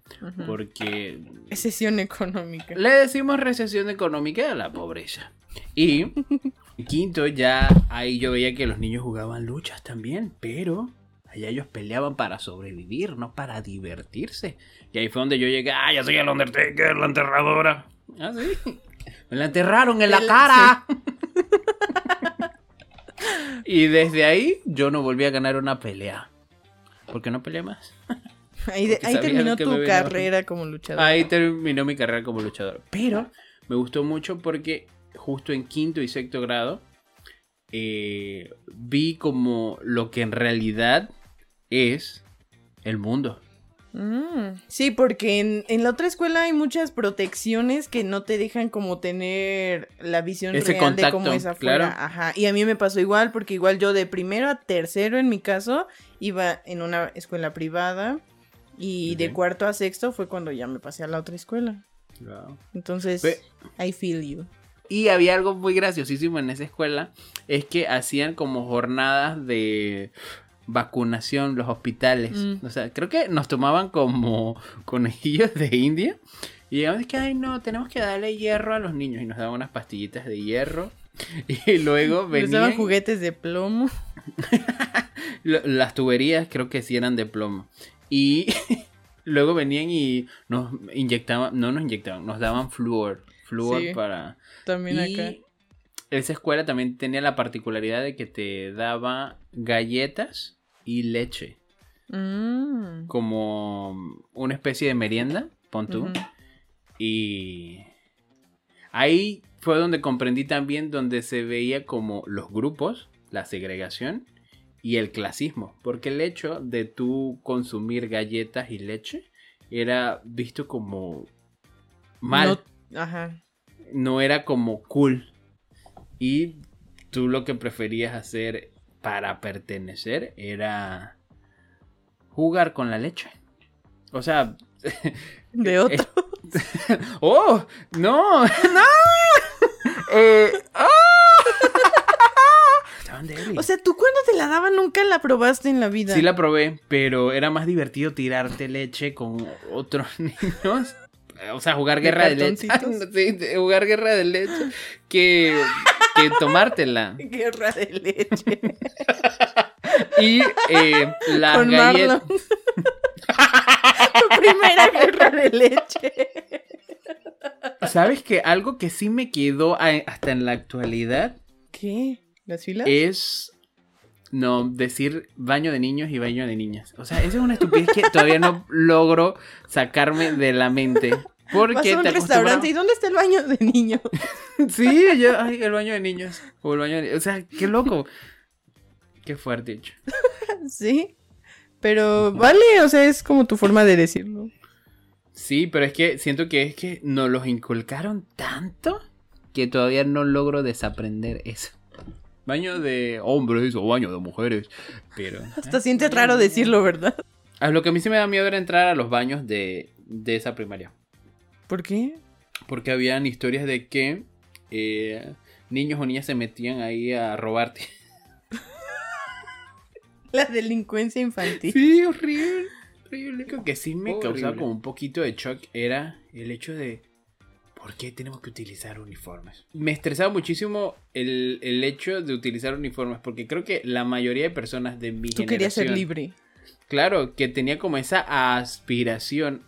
Speaker 1: Porque
Speaker 2: Sesión económica.
Speaker 1: le decimos recesión económica a la pobreza. Y quinto ya ahí yo veía que los niños jugaban luchas también, pero allá ellos peleaban para sobrevivir, no para divertirse. Y ahí fue donde yo llegué, ah, yo soy el Undertaker, la enterradora. Ah, sí. Me la enterraron en la
Speaker 2: El-
Speaker 1: cara. y desde ahí yo no volví a ganar una pelea. Porque no peleé más.
Speaker 2: Ahí, de- ahí terminó tu carrera como luchador.
Speaker 1: Ahí terminó mi carrera como luchador. Pero me gustó mucho porque justo en quinto y sexto grado eh, vi como lo que en realidad es el mundo.
Speaker 2: Mm, Sí, porque en, en la otra escuela hay muchas protecciones que no te dejan como tener la visión
Speaker 1: Ese
Speaker 2: real de cómo es afuera.
Speaker 1: claro.
Speaker 2: Ajá. Y a mí me pasó igual, porque igual yo de primero a tercero en mi caso iba en una escuela privada. Y de cuarto a sexto fue cuando ya me pasé a la otra escuela. Entonces, I feel you.
Speaker 1: Y había algo muy graciosísimo en esa escuela, es que hacían como jornadas de vacunación los hospitales.
Speaker 2: Mm.
Speaker 1: O sea, creo que nos tomaban como conejillos de India. Y digamos que, ay no, tenemos que darle hierro a los niños. Y nos daban unas pastillitas de hierro. Y luego venían...
Speaker 2: juguetes de plomo.
Speaker 1: lo- Las tuberías creo que sí eran de plomo. Y luego venían y nos inyectaban, no nos inyectaban, nos daban flúor. Flúor
Speaker 2: Sí.
Speaker 1: para...
Speaker 2: También
Speaker 1: Y
Speaker 2: acá.
Speaker 1: esa escuela también tenía la particularidad de que te daba galletas y leche.
Speaker 2: Mm.
Speaker 1: Como una especie de merienda, pon tú. Y ahí fue donde comprendí también donde se veía como los grupos, la segregación y el clasismo. Porque el hecho de tú consumir galletas y leche era visto como mal.
Speaker 2: No- ajá.
Speaker 1: no era como cool. Y tú lo que preferías hacer para pertenecer era jugar con la leche. O sea,
Speaker 2: De otro.
Speaker 1: ¡oh! ¡No! ¡No! Eh. Estaban débiles.
Speaker 2: O sea, tú cuando te la daban nunca la probaste en la vida.
Speaker 1: Sí la probé, pero era más divertido tirarte leche con otros niños. O sea, jugar
Speaker 2: ¿De
Speaker 1: guerra de, leche. Sí, jugar guerra de leche que, que tomártela.
Speaker 2: Guerra de leche.
Speaker 1: Y eh, las
Speaker 2: Con
Speaker 1: galletas.
Speaker 2: Tu primera guerra de leche.
Speaker 1: ¿Sabes que algo que sí me quedó hasta en la actualidad
Speaker 2: ¿Qué? ¿Las filas?
Speaker 1: es no decir baño de niños y baño de niñas? O sea, esa es una estupidez que todavía no logro sacarme de la mente. Porque
Speaker 2: Vas a un
Speaker 1: te
Speaker 2: restaurante y ¿dónde está el baño de niño?
Speaker 1: acostumbras- Sí, yo, ay, el baño de niños. O el baño de O sea, qué loco. Qué fuerte hecho.
Speaker 2: sí. Pero vale, o sea, es como tu forma de decirlo.
Speaker 1: Sí, pero es que siento que es que nos los inculcaron tanto que todavía no logro desaprender eso. Baño de hombres o baño de mujeres. Pero.
Speaker 2: Hasta sientes raro decirlo, ¿verdad?
Speaker 1: A lo que a mí sí me da miedo era entrar a los baños de, de esa primaria.
Speaker 2: ¿Por qué?
Speaker 1: Porque habían historias de que eh, niños o niñas se metían ahí a robarte.
Speaker 2: La delincuencia infantil.
Speaker 1: Sí, horrible. Horrible. Lo que sí me
Speaker 3: Horrible.
Speaker 1: causaba como un poquito de shock era el hecho de. ¿Por qué tenemos que utilizar uniformes? Me estresaba muchísimo el, el hecho de utilizar uniformes, porque creo que la mayoría de personas de mi
Speaker 2: Tú querías ser
Speaker 1: generación-
Speaker 2: libre.
Speaker 1: Claro, que tenía como esa aspiración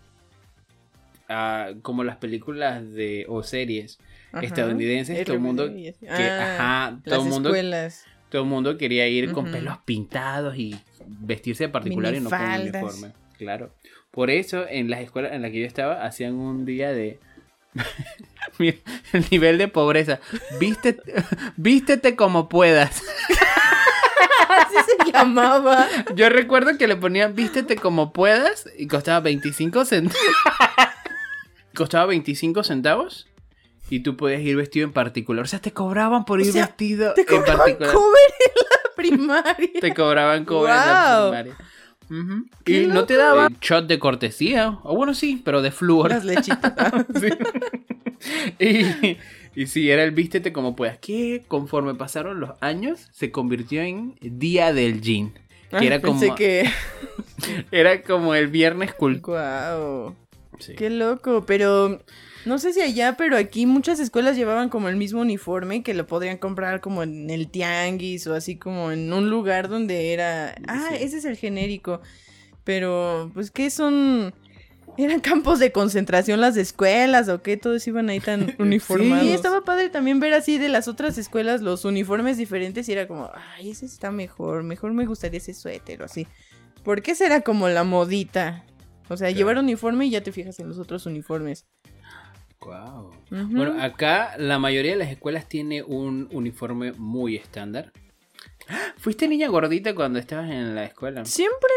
Speaker 1: a como las películas de o series
Speaker 2: Ajá.
Speaker 1: estadounidenses, todo el mundo que
Speaker 2: Ah,
Speaker 1: ajá, todo
Speaker 2: las
Speaker 1: el mundo
Speaker 2: escuelas.
Speaker 1: todo el mundo quería ir con pelos pintados y vestirse de particular y no con uniforme. Claro. Por eso en las escuelas en las que yo estaba hacían un día de... El nivel de pobreza. Vístete, vístete como puedas.
Speaker 2: Así se llamaba.
Speaker 1: Yo recuerdo que le ponían vístete como puedas y costaba 25 centavos. costaba 25 centavos y tú podías ir vestido en particular. O sea, te cobraban por
Speaker 2: O
Speaker 1: ir
Speaker 2: sea,
Speaker 1: vestido
Speaker 2: Te
Speaker 1: en
Speaker 2: cobraban
Speaker 1: particular.
Speaker 2: cover en la primaria.
Speaker 1: Te cobraban cover en la primaria. Y no te
Speaker 2: loco.
Speaker 1: daban shot de cortesía. O bueno, sí, pero de flúor.
Speaker 2: Las lechitas. Ah,
Speaker 1: Sí. y, y sí, era el vístete como puedas. Que conforme pasaron los años, se convirtió en Día del Jean. Que era como,
Speaker 2: Pensé que.
Speaker 1: era como el viernes cultural.
Speaker 2: Guau. Qué loco. Pero. No sé si allá, pero aquí muchas escuelas llevaban como el mismo uniforme que lo podrían comprar como en el tianguis o así como en un lugar donde era. Ah,
Speaker 1: Sí.
Speaker 2: ese es el genérico. Pero, pues, ¿qué son? ¿Eran campos de concentración las escuelas o qué? Todos iban ahí tan uniformados.
Speaker 1: Sí.
Speaker 2: Estaba padre también ver así de las otras escuelas los uniformes diferentes y era como, ay, ese está mejor, mejor me gustaría ese suéter o así. ¿Por qué será como la modita? O sea,
Speaker 1: Claro.
Speaker 2: llevar uniforme y ya te fijas en los otros uniformes. Ujú.
Speaker 1: Bueno, acá la mayoría de las escuelas tiene un uniforme muy estándar. ¿Fuiste niña gordita cuando estabas en la escuela?
Speaker 2: Siempre.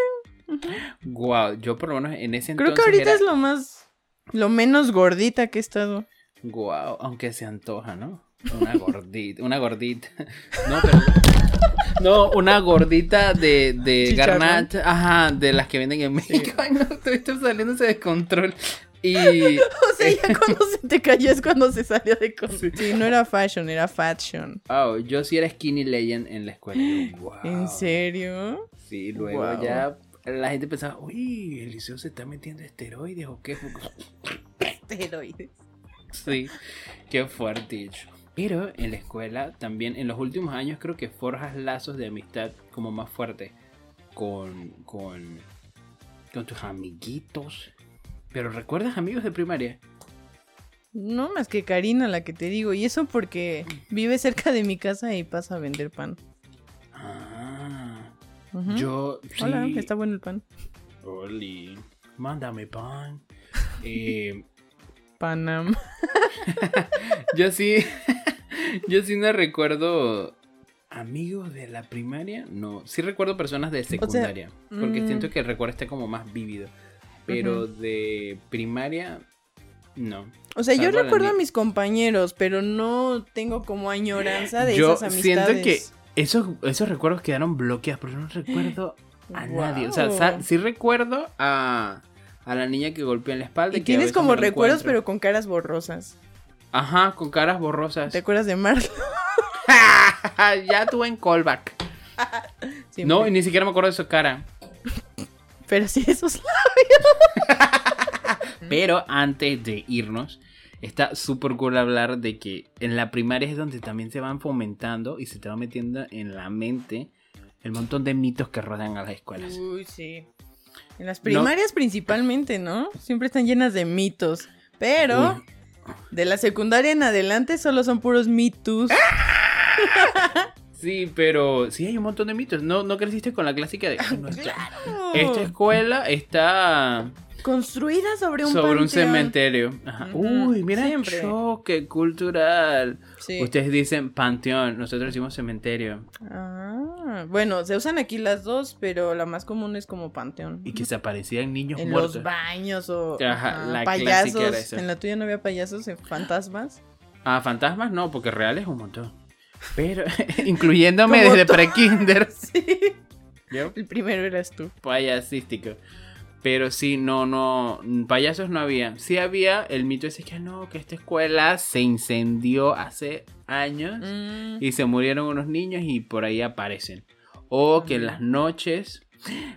Speaker 1: Guau, yo por lo menos en ese
Speaker 2: Creo
Speaker 1: entonces
Speaker 2: que ahorita
Speaker 1: era-
Speaker 2: es lo más, lo menos gordita que he estado.
Speaker 1: Guau, aunque se antoja, ¿no? Una gordita, una gordita. No, pero... No, una gordita de, de garnacha, ajá, de las que venden en México. Ay, no, todo esto saliéndose de control. Y
Speaker 2: O sea, ya cuando se te cayó es cuando se salió de control. Sí, no era fashion, era fashion.
Speaker 1: oh, yo sí era skinny legend en la escuela.
Speaker 2: ¿En serio?
Speaker 1: Sí, luego ya la gente pensaba, uy, el liceo se está metiendo esteroides o qué.
Speaker 2: Esteroides.
Speaker 1: Sí, qué fuerte. hecho. Pero en la escuela también, en los últimos años, creo que forjas lazos de amistad como más fuertes con, con, con tus amiguitos. Pero ¿recuerdas amigos de primaria?
Speaker 2: No más que Karina, la que te digo. Y eso porque vive cerca de mi casa y pasa a vender pan.
Speaker 1: Ah,
Speaker 2: Ujú.
Speaker 1: yo sí.
Speaker 2: Hola, está bueno el pan.
Speaker 1: Oli, mándame pan. Eh,
Speaker 2: Panam.
Speaker 1: Yo sí, yo sí no recuerdo amigos de la primaria, no, sí recuerdo personas de secundaria, porque
Speaker 2: mm.
Speaker 1: siento que el recuerdo está como más vívido, pero de primaria, no.
Speaker 2: O sea, yo
Speaker 1: Salvo
Speaker 2: recuerdo a mis compañeros, pero no tengo como añoranza de
Speaker 1: Yo
Speaker 2: esas
Speaker 1: siento
Speaker 2: amistades.
Speaker 1: que esos, esos recuerdos quedaron bloqueados, pero no recuerdo a nadie, o sea, sí recuerdo a, a la niña que golpeó en la espalda.
Speaker 2: Y tienes como recuerdos,
Speaker 1: encuentro.
Speaker 2: pero con caras borrosas.
Speaker 1: Ajá, con caras borrosas.
Speaker 2: ¿Te acuerdas de Marlon?
Speaker 1: ya tuve en callback. No, y ni siquiera me acuerdo de su cara.
Speaker 2: Pero sí, esos
Speaker 1: Pero antes de irnos, está súper cool hablar de que en la primaria es donde también se van fomentando y se te va metiendo en la mente el montón de mitos que rodean a las escuelas.
Speaker 2: Uy, sí. En las primarias principalmente, ¿no? Siempre están llenas de mitos. Pero
Speaker 1: Uy.
Speaker 2: de la secundaria en adelante solo son puros mitos.
Speaker 1: Sí, pero sí hay un montón de mitos. No, no creciste con la clásica de "Ay, nuestra-
Speaker 2: Claro.
Speaker 1: esta escuela está
Speaker 2: Construida sobre un
Speaker 1: sobre un cementerio. Ajá. Uy, mira
Speaker 2: siempre.
Speaker 1: choque cultural.
Speaker 2: Sí.
Speaker 1: Ustedes dicen panteón, nosotros decimos cementerio.
Speaker 2: Ah, bueno, se usan aquí las dos, pero la más común es como panteón.
Speaker 1: Y que se aparecían niños
Speaker 2: en
Speaker 1: muertos.
Speaker 2: los baños o
Speaker 1: Ajá, la
Speaker 2: payasos. En la tuya no había payasos, fantasmas.
Speaker 1: Ah, fantasmas no, porque reales un montón. Pero, incluyéndome desde pre-kinder.
Speaker 2: Sí.
Speaker 1: Yo,
Speaker 2: El primero eras tú.
Speaker 1: payasístico. Pero sí, no, no, payasos no había. Sí había el mito ese que no, que esta escuela se incendió hace años
Speaker 2: Mm,
Speaker 1: y se murieron unos niños y por ahí aparecen. O que en las noches,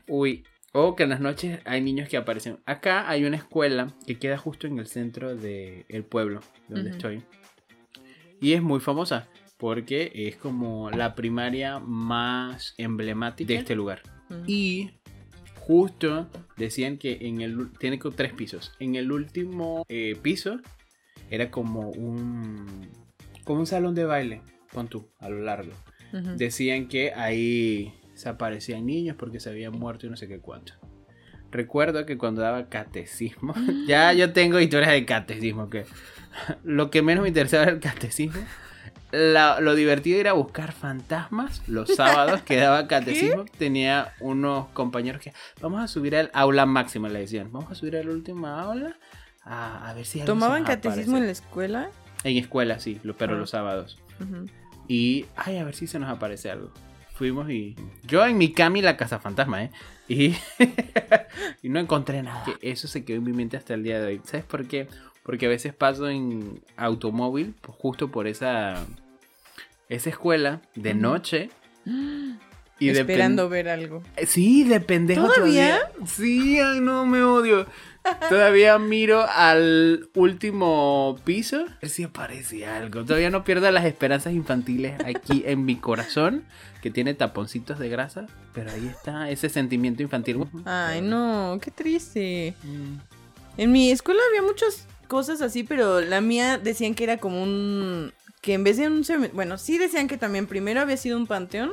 Speaker 1: uy, o que en las noches hay niños que aparecen. Acá hay una escuela que queda justo en el centro del pueblo donde estoy. Y es muy famosa porque es como la primaria más emblemática de este lugar.
Speaker 2: mm.
Speaker 1: Y justo decían que en el tiene tres pisos. En el último eh, piso era como un como un salón de baile, pon tú, a lo largo. Decían que ahí se aparecían niños porque se habían muerto y no sé qué cuánto. recuerdo que cuando daba catecismo, ya yo tengo historias de catecismo, que lo que menos me interesaba era el catecismo. La- lo divertido era buscar fantasmas los sábados que daba catecismo. Tenía unos compañeros que vamos a subir al aula máxima, le decían. Vamos a subir al último aula a, a ver si
Speaker 2: ¿Tomaban catecismo en
Speaker 1: aparece".
Speaker 2: la escuela?
Speaker 1: En escuela, sí, pero
Speaker 2: Ah.
Speaker 1: los sábados. Y, ay, a ver si se nos aparece algo. Fuimos y. Yo en mi cami la casa fantasma, ¿eh? Y. y no encontré nada. Que eso se quedó en mi mente hasta el día de hoy. ¿Sabes por qué? Porque a veces paso en automóvil, pues, justo por esa. Esa escuela de noche. Y
Speaker 2: Esperando ver algo.
Speaker 1: Eh, Sí, de pendejo
Speaker 2: ¿Todavía?
Speaker 1: todavía. Sí, ay, no, me odio. Todavía miro al último piso. A ver si aparece algo. Todavía no pierdo las esperanzas infantiles aquí en mi corazón, que tiene taponcitos de grasa. Pero ahí está ese sentimiento infantil.
Speaker 2: Ay, no, qué triste.
Speaker 1: Mm.
Speaker 2: En mi escuela había muchas cosas así, pero la mía decían que era como un... Que en vez de un... ceme- Bueno, sí decían que también primero había sido un panteón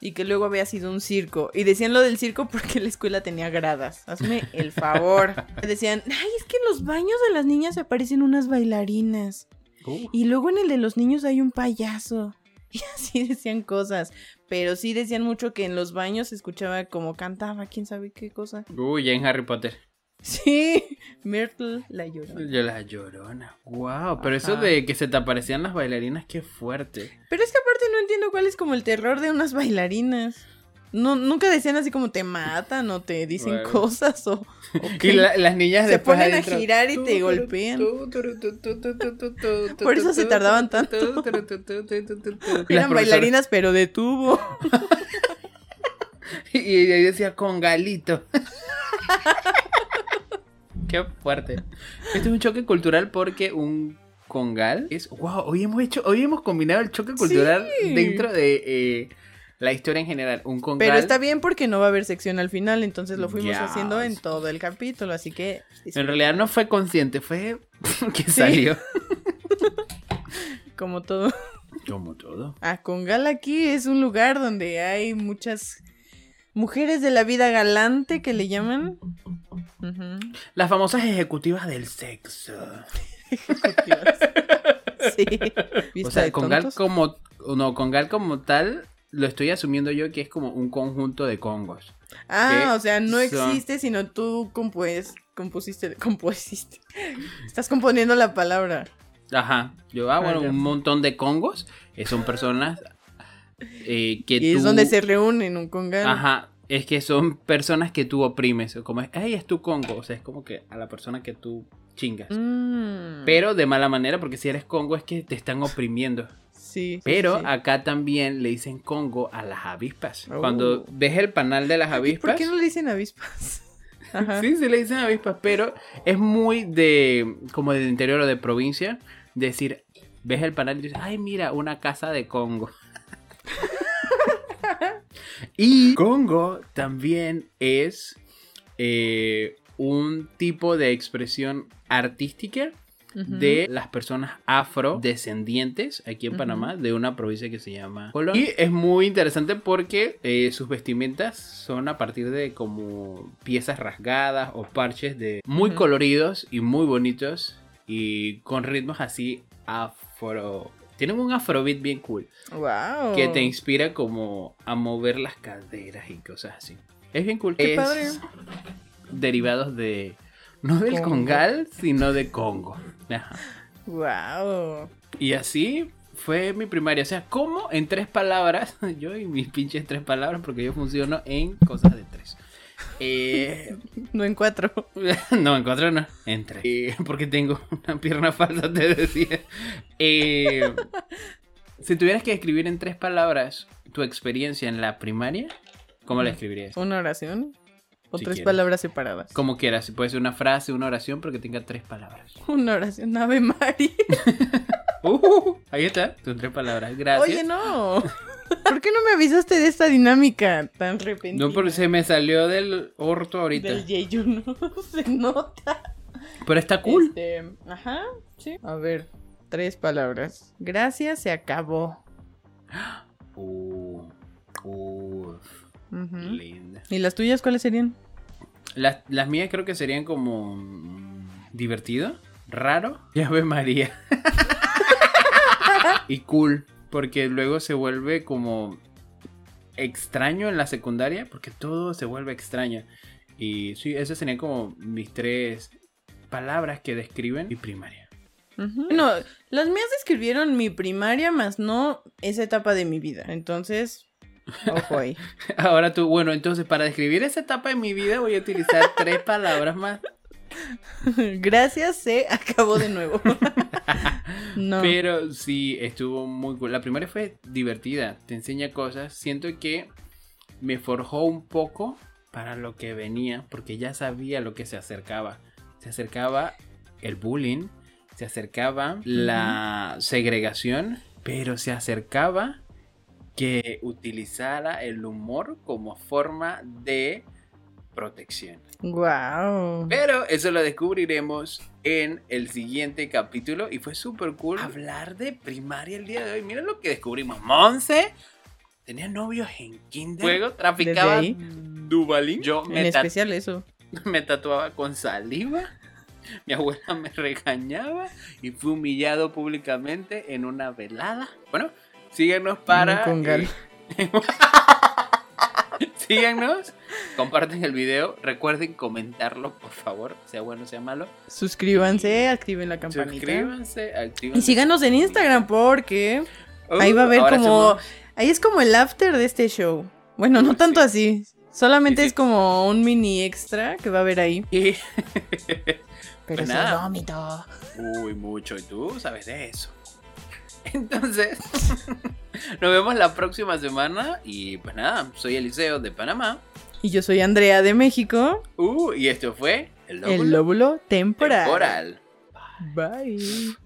Speaker 2: y que luego había sido un circo. Y decían lo del circo porque la escuela tenía gradas. Hazme el favor. Decían, ay, es que en los baños de las niñas aparecen unas bailarinas.
Speaker 1: Uh,
Speaker 2: Y luego en el de los niños hay un payaso. Y así decían cosas. Pero sí decían mucho que en los baños se escuchaba como cantaba, quién sabe qué cosa.
Speaker 1: Uy, ya en Harry Potter.
Speaker 2: Sí, Myrtle la llorona.
Speaker 1: Yo la llorona. Wow, pero eso de que se te aparecían las bailarinas, qué fuerte.
Speaker 2: Pero es que aparte no entiendo cuál es como el terror de unas bailarinas. No, nunca decían así como te matan o te dicen cosas o, o que y
Speaker 1: la, las niñas
Speaker 2: se ponen a girar y te golpean. Por eso se tardaban tanto. Eran bailarinas pero de tubo.
Speaker 1: y, y ahí decía con galito. Qué fuerte. Este es un choque cultural porque un congal es. Wow, hoy hemos hecho. Hoy hemos combinado el choque cultural
Speaker 2: Sí.
Speaker 1: dentro de eh, la historia en general. Un congal.
Speaker 2: Pero está bien porque no va a haber sección al final, entonces lo fuimos
Speaker 1: Ya.
Speaker 2: haciendo en todo el capítulo, así que...
Speaker 1: En realidad no fue consciente, fue que salió.
Speaker 2: Como todo.
Speaker 1: Como todo.
Speaker 2: Ah, Congal aquí es un lugar donde hay muchas mujeres de la vida galante que le llaman.
Speaker 1: Las famosas ejecutivas del sexo.
Speaker 2: Sí.
Speaker 1: O sea,
Speaker 2: de
Speaker 1: congal
Speaker 2: tontos.
Speaker 1: como. No, congal como tal. Lo estoy asumiendo yo que es como un conjunto de congos.
Speaker 2: Ah, o sea, no
Speaker 1: son-
Speaker 2: existe, sino tú compues, compusiste, compusiste. Estás componiendo la palabra.
Speaker 1: Ajá. Yo, ah, bueno, un montón de congos. son personas eh, que
Speaker 2: Y
Speaker 1: tú...
Speaker 2: es donde se reúnen un congal.
Speaker 1: Ajá. Es que son personas que tú oprimes. Como es, ay, es tu congo. O sea, es como que a la persona que tú chingas.
Speaker 2: Mm,
Speaker 1: Pero de mala manera, porque si eres congo es que te están oprimiendo.
Speaker 2: sí, sí,
Speaker 1: Pero
Speaker 2: sí.
Speaker 1: acá también le dicen congo a las avispas.
Speaker 2: Oh.
Speaker 1: Cuando ves el panal de las
Speaker 2: ¿Por
Speaker 1: avispas.
Speaker 2: qué no le dicen avispas? Ajá.
Speaker 1: Sí, se le dicen avispas, pero es muy de. como del interior o de provincia. Decir, ves el panal y dices, ay, mira, una casa de Congo. Y Congo también es eh, un tipo de expresión artística de las personas afrodescendientes aquí en. Panamá, de una provincia que se llama Colón. Y es muy interesante porque eh, sus vestimentas son a partir de como piezas rasgadas o parches de muy coloridos y muy bonitos y con ritmos así afro. Tienen un afrobeat bien cool
Speaker 2: Wow.
Speaker 1: que te inspira como a mover las caderas y cosas así. Es bien cool.
Speaker 2: Qué
Speaker 1: es
Speaker 2: padre.
Speaker 1: derivados de no del
Speaker 2: Congo.
Speaker 1: congal, sino de Congo. Ajá.
Speaker 2: Wow.
Speaker 1: Y así fue mi primaria. O sea, ¿cómo en tres palabras? Yo y mis pinches tres palabras, porque yo funciono en cosas de. Eh,
Speaker 2: No en cuatro.
Speaker 1: no, en cuatro no, en tres. Eh, porque tengo una pierna falsa, te decía. Eh, si tuvieras que escribir en tres palabras tu experiencia en la primaria, ¿cómo la escribirías?
Speaker 2: ¿Una oración? ¿O
Speaker 1: Si
Speaker 2: tres
Speaker 1: quieres.
Speaker 2: palabras separadas?
Speaker 1: Como quieras, puede ser una frase, una oración, pero que tenga tres palabras.
Speaker 2: Una oración, Ave María.
Speaker 1: Uh, ahí está, tus tres palabras. Gracias.
Speaker 2: Oye, no. ¿Por qué no me avisaste de esta dinámica tan repentina?
Speaker 1: No, porque se me salió del orto ahorita.
Speaker 2: Del Yeyu, no se nota.
Speaker 1: Pero está cool.
Speaker 2: Este, ajá, sí. A ver, tres palabras. Gracias, se acabó.
Speaker 1: Uh, uh,
Speaker 2: Ujú.
Speaker 1: linda.
Speaker 2: ¿Y las tuyas cuáles serían?
Speaker 1: Las, las mías creo que serían como mm, divertido, raro y Ave María. y cool, porque luego se vuelve como extraño en la secundaria, porque todo se vuelve extraño. Y sí, esas serían como mis tres palabras que describen mi primaria.
Speaker 2: No, las mías describieron mi primaria, más no esa etapa de mi vida. Entonces, ojo ahí.
Speaker 1: Ahora tú, bueno, entonces para describir esa etapa de mi vida voy a utilizar tres palabras más.
Speaker 2: Gracias, se acabó de nuevo. no.
Speaker 1: Pero sí, estuvo muy cool. La primaria fue divertida, te enseña cosas. Siento que me forjó un poco para lo que venía, porque ya sabía lo que se acercaba. Se acercaba el bullying, se acercaba la segregación, pero se acercaba que utilizara el humor como forma de protección.
Speaker 2: Wow.
Speaker 1: Pero eso lo descubriremos en el siguiente capítulo y fue súper cool hablar de primaria el día de hoy. Mira lo que descubrimos. Monse tenía novios en kinder. Luego traficaba. Dubalín. Yo
Speaker 2: En
Speaker 1: me, ta-
Speaker 2: especial eso.
Speaker 1: me tatuaba con saliva. Mi abuela me regañaba y fui humillado públicamente en una velada. Bueno, síganos para.
Speaker 2: Con gal.
Speaker 1: eh, síganos, comparten el video, recuerden comentarlo, por favor, sea bueno, sea malo.
Speaker 2: Suscríbanse, activen la campanita.
Speaker 1: Suscríbanse, activen.
Speaker 2: Y síganos en Instagram porque ahí va a haber
Speaker 1: Uh,
Speaker 2: como...
Speaker 1: somos-
Speaker 2: Ahí es como el after de este show. Bueno, no
Speaker 1: Uy,
Speaker 2: tanto
Speaker 1: sí.
Speaker 2: así. Solamente
Speaker 1: Sí, sí.
Speaker 2: es como un mini extra que va a haber ahí.
Speaker 1: Y-
Speaker 2: Pero
Speaker 1: Pues
Speaker 2: es vómito.
Speaker 1: Uy, mucho, y tú sabes de eso. Entonces, nos vemos la próxima semana. Y pues nada, soy Eliseo de Panamá.
Speaker 2: Y yo soy Andrea de México.
Speaker 1: Uh, y esto fue el
Speaker 2: El lóbulo temporal.
Speaker 1: temporal.
Speaker 2: Bye.